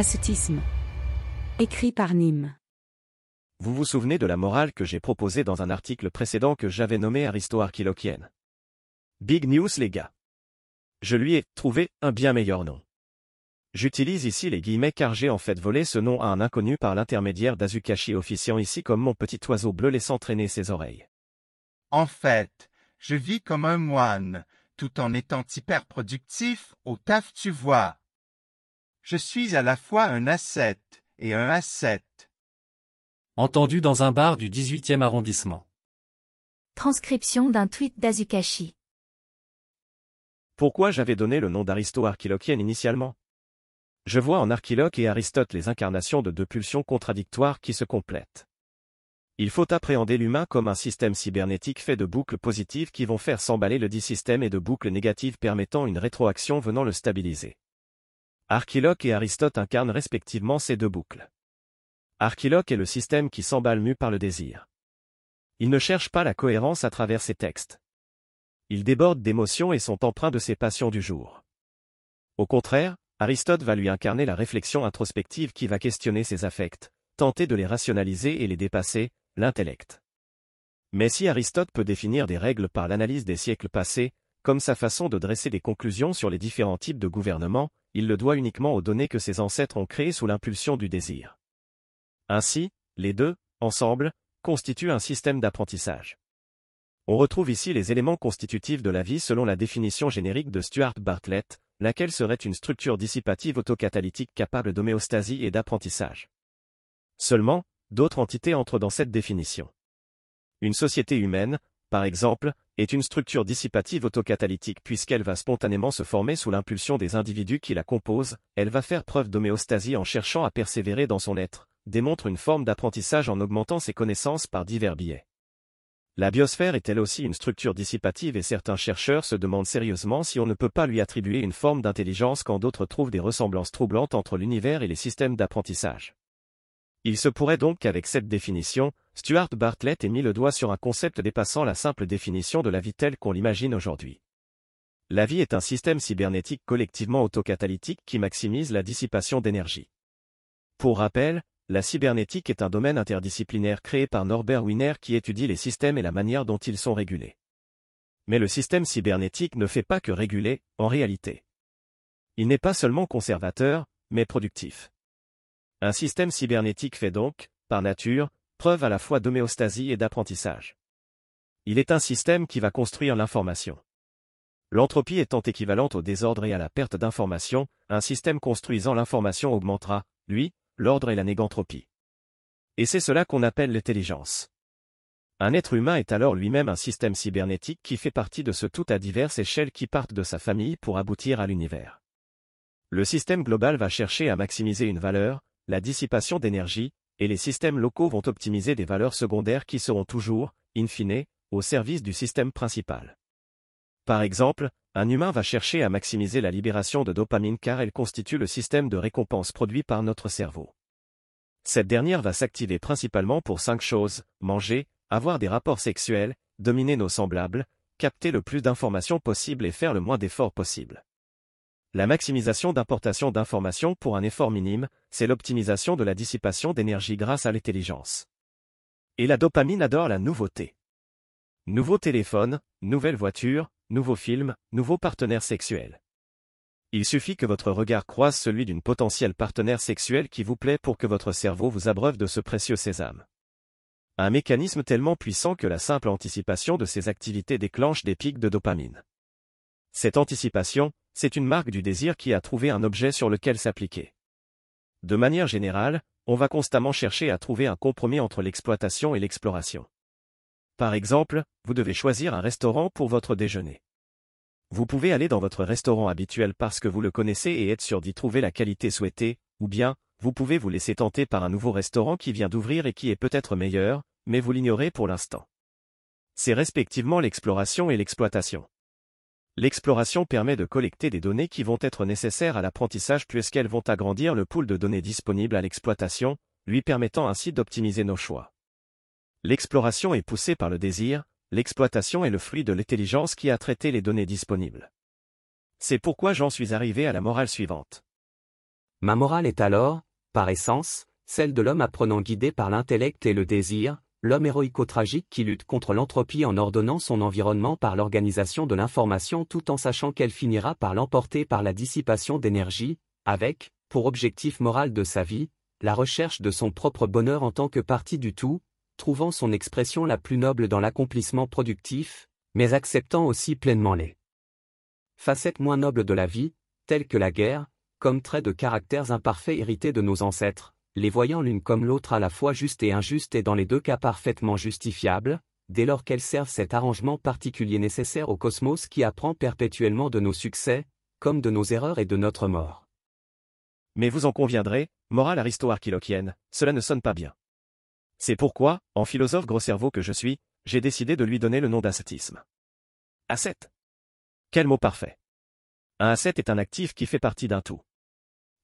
Ascétisme. Écrit par Nîmes. Vous vous souvenez de la morale que j'ai proposée dans un article précédent que j'avais nommé Aristo-Archilochienne Big news les gars. Je lui ai trouvé un bien meilleur nom. J'utilise ici les guillemets car j'ai en fait volé ce nom à un inconnu par l'intermédiaire d'Azukashi officiant ici comme mon petit oiseau bleu laissant traîner ses oreilles. En fait, je vis comme un moine, tout en étant hyper productif au taf tu vois. Je suis à la fois un ascète et un ascète. Entendu dans un bar du 18e arrondissement. Transcription d'un tweet d'Azukashi. Pourquoi j'avais donné le nom d'Aristo-Archilochienne initialement? Je vois en Archiloque et Aristote les incarnations de deux pulsions contradictoires qui se complètent. Il faut appréhender l'humain comme un système cybernétique fait de boucles positives qui vont faire s'emballer le dit système et de boucles négatives permettant une rétroaction venant le stabiliser. Archiloque et Aristote incarnent respectivement ces deux boucles. Archiloque est le système qui s'emballe mu par le désir. Il ne cherche pas la cohérence à travers ses textes. Ils débordent d'émotions et sont empreints de ses passions du jour. Au contraire, Aristote va lui incarner la réflexion introspective qui va questionner ses affects, tenter de les rationaliser et les dépasser, l'intellect. Mais si Aristote peut définir des règles par l'analyse des siècles passés, comme sa façon de dresser des conclusions sur les différents types de gouvernement, il le doit uniquement aux données que ses ancêtres ont créées sous l'impulsion du désir. Ainsi, les deux, ensemble, constituent un système d'apprentissage. On retrouve ici les éléments constitutifs de la vie selon la définition générique de Stuart Bartlett, laquelle serait une structure dissipative autocatalytique capable d'homéostasie et d'apprentissage. Seulement, d'autres entités entrent dans cette définition. Une société humaine, par exemple, est une structure dissipative autocatalytique puisqu'elle va spontanément se former sous l'impulsion des individus qui la composent, elle va faire preuve d'homéostasie en cherchant à persévérer dans son être, démontre une forme d'apprentissage en augmentant ses connaissances par divers biais. La biosphère est elle aussi une structure dissipative et certains chercheurs se demandent sérieusement si on ne peut pas lui attribuer une forme d'intelligence quand d'autres trouvent des ressemblances troublantes entre l'univers et les systèmes d'apprentissage. Il se pourrait donc qu'avec cette définition, Stuart Bartlett ait mis le doigt sur un concept dépassant la simple définition de la vie telle qu'on l'imagine aujourd'hui. La vie est un système cybernétique collectivement autocatalytique qui maximise la dissipation d'énergie. Pour rappel, la cybernétique est un domaine interdisciplinaire créé par Norbert Wiener qui étudie les systèmes et la manière dont ils sont régulés. Mais le système cybernétique ne fait pas que réguler, en réalité. Il n'est pas seulement conservateur, mais productif. Un système cybernétique fait donc, par nature, preuve à la fois d'homéostasie et d'apprentissage. Il est un système qui va construire l'information. L'entropie étant équivalente au désordre et à la perte d'information, un système construisant l'information augmentera, lui, l'ordre et la négantropie. Et c'est cela qu'on appelle l'intelligence. Un être humain est alors lui-même un système cybernétique qui fait partie de ce tout à diverses échelles qui partent de sa famille pour aboutir à l'univers. Le système global va chercher à maximiser une valeur, la dissipation d'énergie, et les systèmes locaux vont optimiser des valeurs secondaires qui seront toujours, in fine, au service du système principal. Par exemple, un humain va chercher à maximiser la libération de dopamine car elle constitue le système de récompense produit par notre cerveau. Cette dernière va s'activer principalement pour cinq choses, manger, avoir des rapports sexuels, dominer nos semblables, capter le plus d'informations possible et faire le moins d'efforts possible. La maximisation d'importation d'informations pour un effort minime, c'est l'optimisation de la dissipation d'énergie grâce à l'intelligence. Et la dopamine adore la nouveauté. Nouveau téléphone, nouvelle voiture, nouveau film, nouveau partenaire sexuel. Il suffit que votre regard croise celui d'une potentielle partenaire sexuelle qui vous plaît pour que votre cerveau vous abreuve de ce précieux sésame. Un mécanisme tellement puissant que la simple anticipation de ces activités déclenche des pics de dopamine. Cette anticipation, c'est une marque du désir qui a trouvé un objet sur lequel s'appliquer. De manière générale, on va constamment chercher à trouver un compromis entre l'exploitation et l'exploration. Par exemple, vous devez choisir un restaurant pour votre déjeuner. Vous pouvez aller dans votre restaurant habituel parce que vous le connaissez et être sûr d'y trouver la qualité souhaitée, ou bien, vous pouvez vous laisser tenter par un nouveau restaurant qui vient d'ouvrir et qui est peut-être meilleur, mais vous l'ignorez pour l'instant. C'est respectivement l'exploration et l'exploitation. L'exploration permet de collecter des données qui vont être nécessaires à l'apprentissage puisqu'elles vont agrandir le pool de données disponibles à l'exploitation, lui permettant ainsi d'optimiser nos choix. L'exploration est poussée par le désir, l'exploitation est le fruit de l'intelligence qui a traité les données disponibles. C'est pourquoi j'en suis arrivé à la morale suivante. Ma morale est alors, par essence, celle de l'homme apprenant guidé par l'intellect et le désir, l'homme héroïco-tragique qui lutte contre l'entropie en ordonnant son environnement par l'organisation de l'information tout en sachant qu'elle finira par l'emporter par la dissipation d'énergie, avec, pour objectif moral de sa vie, la recherche de son propre bonheur en tant que partie du tout, trouvant son expression la plus noble dans l'accomplissement productif, mais acceptant aussi pleinement les facettes moins nobles de la vie, telles que la guerre, comme traits de caractères imparfaits hérités de nos ancêtres, les voyant l'une comme l'autre à la fois juste et injuste et dans les deux cas parfaitement justifiables, dès lors qu'elles servent cet arrangement particulier nécessaire au cosmos qui apprend perpétuellement de nos succès, comme de nos erreurs et de notre mort. Mais vous en conviendrez, morale aristo-archilochienne, cela ne sonne pas bien. C'est pourquoi, en philosophe gros cerveau que je suis, j'ai décidé de lui donner le nom d'ascétisme. Asset. Quel mot parfait. Un asset est un actif qui fait partie d'un tout.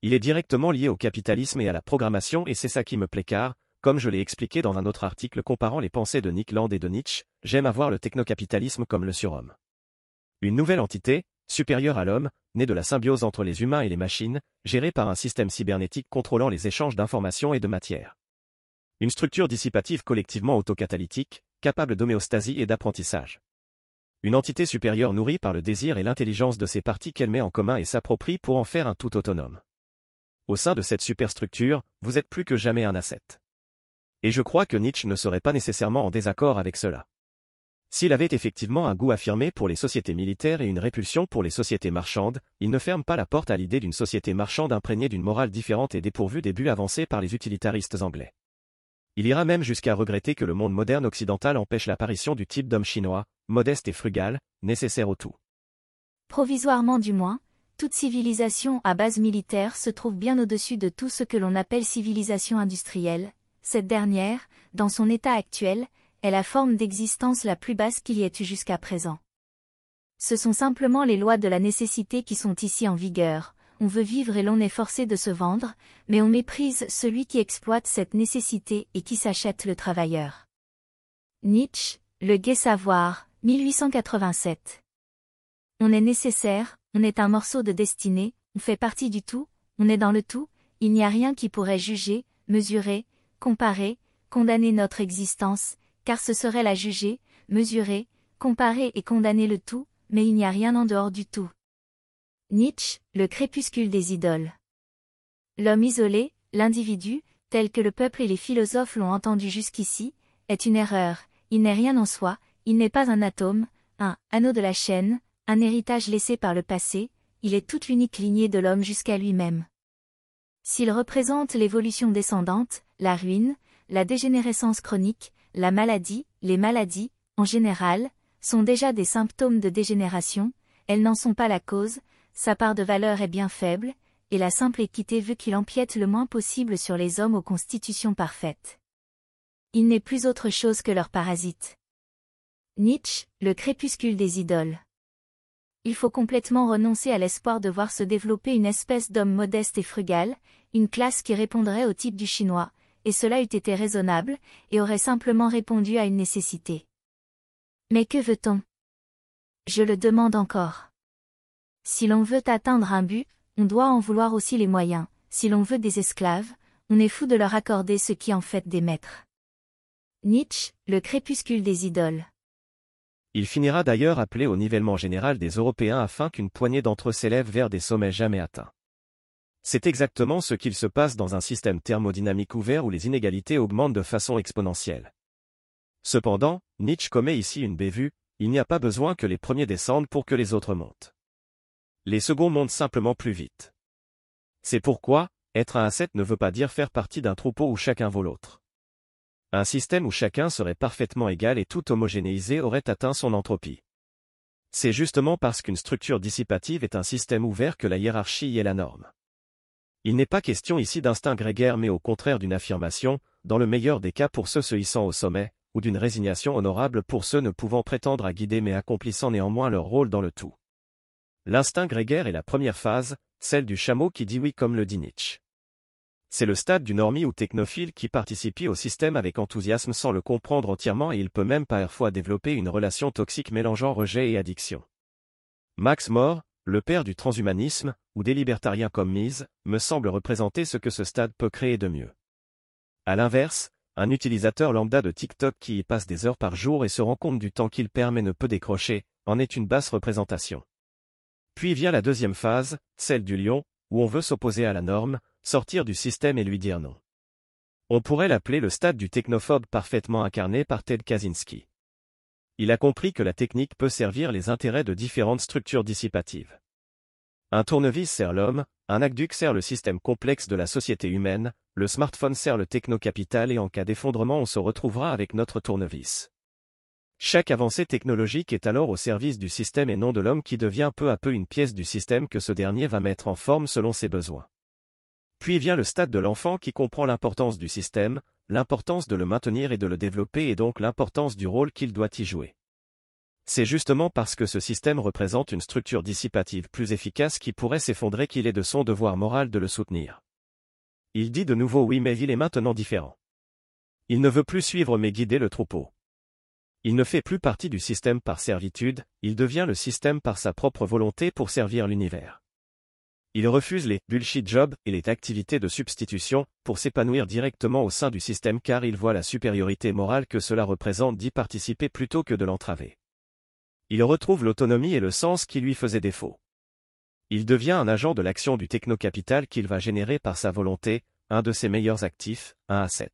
Il est directement lié au capitalisme et à la programmation et c'est ça qui me plaît car, comme je l'ai expliqué dans un autre article comparant les pensées de Nick Land et de Nietzsche, j'aime avoir le technocapitalisme comme le surhomme. Une nouvelle entité, supérieure à l'homme, née de la symbiose entre les humains et les machines, gérée par un système cybernétique contrôlant les échanges d'informations et de matière. Une structure dissipative collectivement autocatalytique, capable d'homéostasie et d'apprentissage. Une entité supérieure nourrie par le désir et l'intelligence de ses parties qu'elle met en commun et s'approprie pour en faire un tout autonome. Au sein de cette superstructure, vous êtes plus que jamais un asset. Et je crois que Nietzsche ne serait pas nécessairement en désaccord avec cela. S'il avait effectivement un goût affirmé pour les sociétés militaires et une répulsion pour les sociétés marchandes, il ne ferme pas la porte à l'idée d'une société marchande imprégnée d'une morale différente et dépourvue des buts avancés par les utilitaristes anglais. Il ira même jusqu'à regretter que le monde moderne occidental empêche l'apparition du type d'homme chinois, modeste et frugal, nécessaire au tout. Provisoirement du moins, toute civilisation à base militaire se trouve bien au-dessus de tout ce que l'on appelle civilisation industrielle. Cette dernière, dans son état actuel, est la forme d'existence la plus basse qu'il y ait eu jusqu'à présent. Ce sont simplement les lois de la nécessité qui sont ici en vigueur. On veut vivre et l'on est forcé de se vendre, mais on méprise celui qui exploite cette nécessité et qui s'achète le travailleur. Nietzsche, Le Gai Savoir, 1887. On est nécessaire, on est un morceau de destinée, on fait partie du tout, on est dans le tout, il n'y a rien qui pourrait juger, mesurer, comparer, condamner notre existence, car ce serait la juger, mesurer, comparer et condamner le tout, mais il n'y a rien en dehors du tout. Nietzsche, le crépuscule des idoles. L'homme isolé, l'individu, tel que le peuple et les philosophes l'ont entendu jusqu'ici, est une erreur, il n'est rien en soi, il n'est pas un atome, un anneau de la chaîne, un héritage laissé par le passé, il est toute l'unique lignée de l'homme jusqu'à lui-même. S'il représente l'évolution descendante, la ruine, la dégénérescence chronique, la maladie, les maladies, en général, sont déjà des symptômes de dégénération, elles n'en sont pas la cause, sa part de valeur est bien faible, et la simple équité veut qu'il empiète le moins possible sur les hommes aux constitutions parfaites. Il n'est plus autre chose que leur parasite. Nietzsche, le crépuscule des idoles il faut complètement renoncer à l'espoir de voir se développer une espèce d'homme modeste et frugal, une classe qui répondrait au type du chinois, et cela eût été raisonnable, et aurait simplement répondu à une nécessité. Mais que veut-on? Je le demande encore. Si l'on veut atteindre un but, on doit en vouloir aussi les moyens, si l'on veut des esclaves, on est fou de leur accorder ce qui en fait des maîtres. Nietzsche, le crépuscule des idoles. Il finira d'ailleurs appelé au nivellement général des Européens afin qu'une poignée d'entre eux s'élève vers des sommets jamais atteints. C'est exactement ce qu'il se passe dans un système thermodynamique ouvert où les inégalités augmentent de façon exponentielle. Cependant, Nietzsche commet ici une bévue, il n'y a pas besoin que les premiers descendent pour que les autres montent. Les seconds montent simplement plus vite. C'est pourquoi, être un asset ne veut pas dire faire partie d'un troupeau où chacun vaut l'autre. Un système où chacun serait parfaitement égal et tout homogénéisé aurait atteint son entropie. C'est justement parce qu'une structure dissipative est un système ouvert que la hiérarchie y est la norme. Il n'est pas question ici d'instinct grégaire mais au contraire d'une affirmation, dans le meilleur des cas pour ceux se hissant au sommet, ou d'une résignation honorable pour ceux ne pouvant prétendre à guider mais accomplissant néanmoins leur rôle dans le tout. L'instinct grégaire est la première phase, celle du chameau qui dit oui comme le dit Nietzsche. C'est le stade du normie ou technophile qui participe au système avec enthousiasme sans le comprendre entièrement et il peut même parfois développer une relation toxique mélangeant rejet et addiction. Max More, le père du transhumanisme, ou des libertariens comme Mise, me semble représenter ce que ce stade peut créer de mieux. À l'inverse, un utilisateur lambda de TikTok qui y passe des heures par jour et se rend compte du temps qu'il perd mais ne peut décrocher, en est une basse représentation. Puis vient la deuxième phase, celle du lion, où on veut s'opposer à la norme, sortir du système et lui dire non. On pourrait l'appeler le stade du technophobe parfaitement incarné par Ted Kaczynski. Il a compris que la technique peut servir les intérêts de différentes structures dissipatives. Un tournevis sert l'homme, un aqueduc sert le système complexe de la société humaine, le smartphone sert le technocapital et en cas d'effondrement on se retrouvera avec notre tournevis. Chaque avancée technologique est alors au service du système et non de l'homme qui devient peu à peu une pièce du système que ce dernier va mettre en forme selon ses besoins. Puis vient le stade de l'enfant qui comprend l'importance du système, l'importance de le maintenir et de le développer et donc l'importance du rôle qu'il doit y jouer. C'est justement parce que ce système représente une structure dissipative plus efficace qui pourrait s'effondrer qu'il est de son devoir moral de le soutenir. Il dit de nouveau oui mais il est maintenant différent. Il ne veut plus suivre mais guider le troupeau. Il ne fait plus partie du système par servitude, il devient le système par sa propre volonté pour servir l'univers. Il refuse les bullshit jobs et les activités de substitution pour s'épanouir directement au sein du système car il voit la supériorité morale que cela représente d'y participer plutôt que de l'entraver. Il retrouve l'autonomie et le sens qui lui faisaient défaut. Il devient un agent de l'action du technocapital qu'il va générer par sa volonté, un de ses meilleurs actifs, un asset.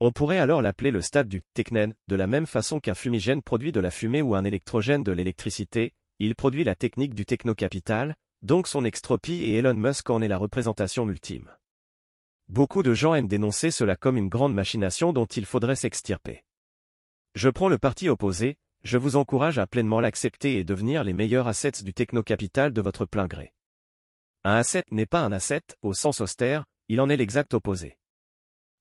On pourrait alors l'appeler le stade du technen, de la même façon qu'un fumigène produit de la fumée ou un électrogène de l'électricité, il produit la technique du technocapital, donc son extropie et Elon Musk en est la représentation ultime. Beaucoup de gens aiment dénoncer cela comme une grande machination dont il faudrait s'extirper. Je prends le parti opposé, je vous encourage à pleinement l'accepter et devenir les meilleurs assets du technocapital de votre plein gré. Un asset n'est pas un asset, au sens austère, il en est l'exact opposé.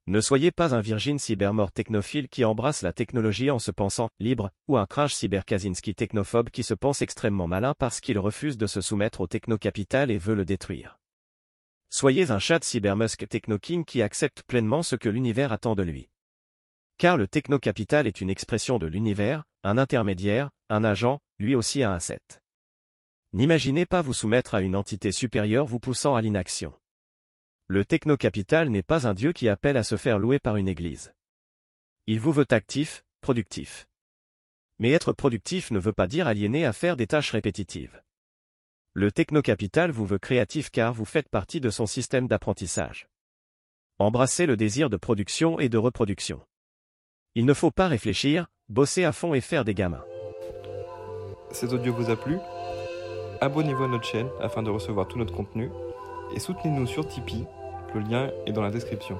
Ne soyez pas un virgin cybermort technophile qui embrasse la technologie en se pensant libre, ou un crash cyberkazinski technophobe qui se pense extrêmement malin parce qu'il refuse de se soumettre au technocapital et veut le détruire. Soyez un chat cybermusk technoking qui accepte pleinement ce que l'univers attend de lui. Car le technocapital est une expression de l'univers, un intermédiaire, un agent, lui aussi un asset. N'imaginez pas vous soumettre à une entité supérieure vous poussant à l'inaction. Le technocapital n'est pas un dieu qui appelle à se faire louer par une église. Il vous veut actif, productif. Mais être productif ne veut pas dire aliéné à faire des tâches répétitives. Le technocapital vous veut créatif car vous faites partie de son système d'apprentissage. Embrassez le désir de production et de reproduction. Il ne faut pas réfléchir, bosser à fond et faire des gamins. Cet audio vous a plu? Abonnez-vous à notre chaîne afin de recevoir tout notre contenu et soutenez-nous sur Tipeee, le lien est dans la description.